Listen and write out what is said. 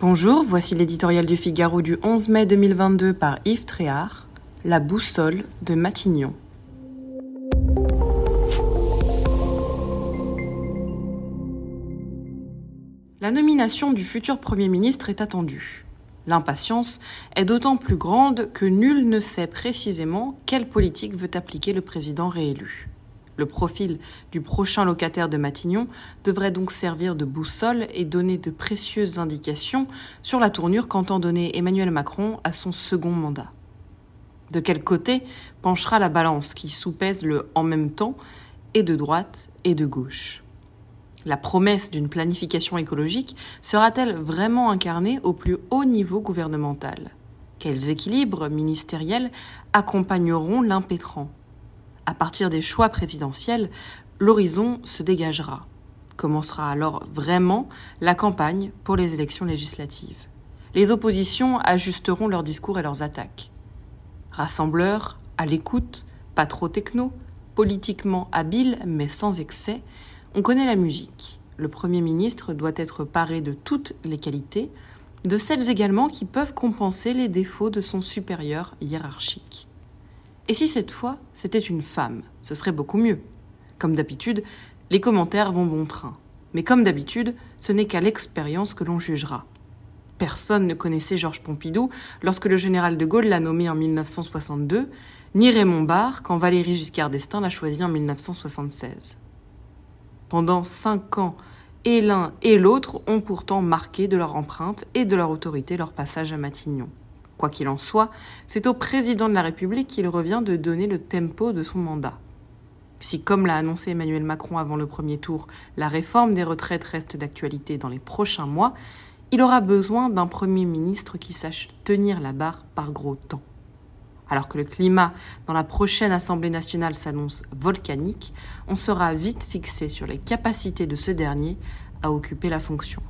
Bonjour, voici l'éditorial du Figaro du 11 mai 2022 par Yves Tréhard, La boussole de Matignon. La nomination du futur Premier ministre est attendue. L'impatience est d'autant plus grande que nul ne sait précisément quelle politique veut appliquer le président réélu. Le profil du prochain locataire de Matignon devrait donc servir de boussole et donner de précieuses indications sur la tournure qu'entend donner Emmanuel Macron à son second mandat. De quel côté penchera la balance qui soupèse le en même temps et de droite et de gauche? La promesse d'une planification écologique sera-t-elle vraiment incarnée au plus haut niveau gouvernemental? Quels équilibres ministériels accompagneront l'impétrant? À partir des choix présidentiels, l'horizon se dégagera. Commencera alors vraiment la campagne pour les élections législatives. Les oppositions ajusteront leurs discours et leurs attaques. Rassembleurs, à l'écoute, pas trop techno, politiquement habile mais sans excès, on connaît la musique. Le Premier ministre doit être paré de toutes les qualités, de celles également qui peuvent compenser les défauts de son supérieur hiérarchique. Et si cette fois, c'était une femme, ce serait beaucoup mieux. Comme d'habitude, les commentaires vont bon train. Mais comme d'habitude, ce n'est qu'à l'expérience que l'on jugera. Personne ne connaissait Georges Pompidou lorsque le général de Gaulle l'a nommé en 1962, ni Raymond Barre quand Valéry Giscard d'Estaing l'a choisi en 1976. Pendant cinq ans, et l'un et l'autre ont pourtant marqué de leur empreinte et de leur autorité leur passage à Matignon. Quoi qu'il en soit, c'est au président de la République qu'il revient de donner le tempo de son mandat. Si, comme l'a annoncé Emmanuel Macron avant le premier tour, la réforme des retraites reste d'actualité dans les prochains mois, il aura besoin d'un Premier ministre qui sache tenir la barre par gros temps. Alors que le climat dans la prochaine Assemblée nationale s'annonce volcanique, on sera vite fixé sur les capacités de ce dernier à occuper la fonction.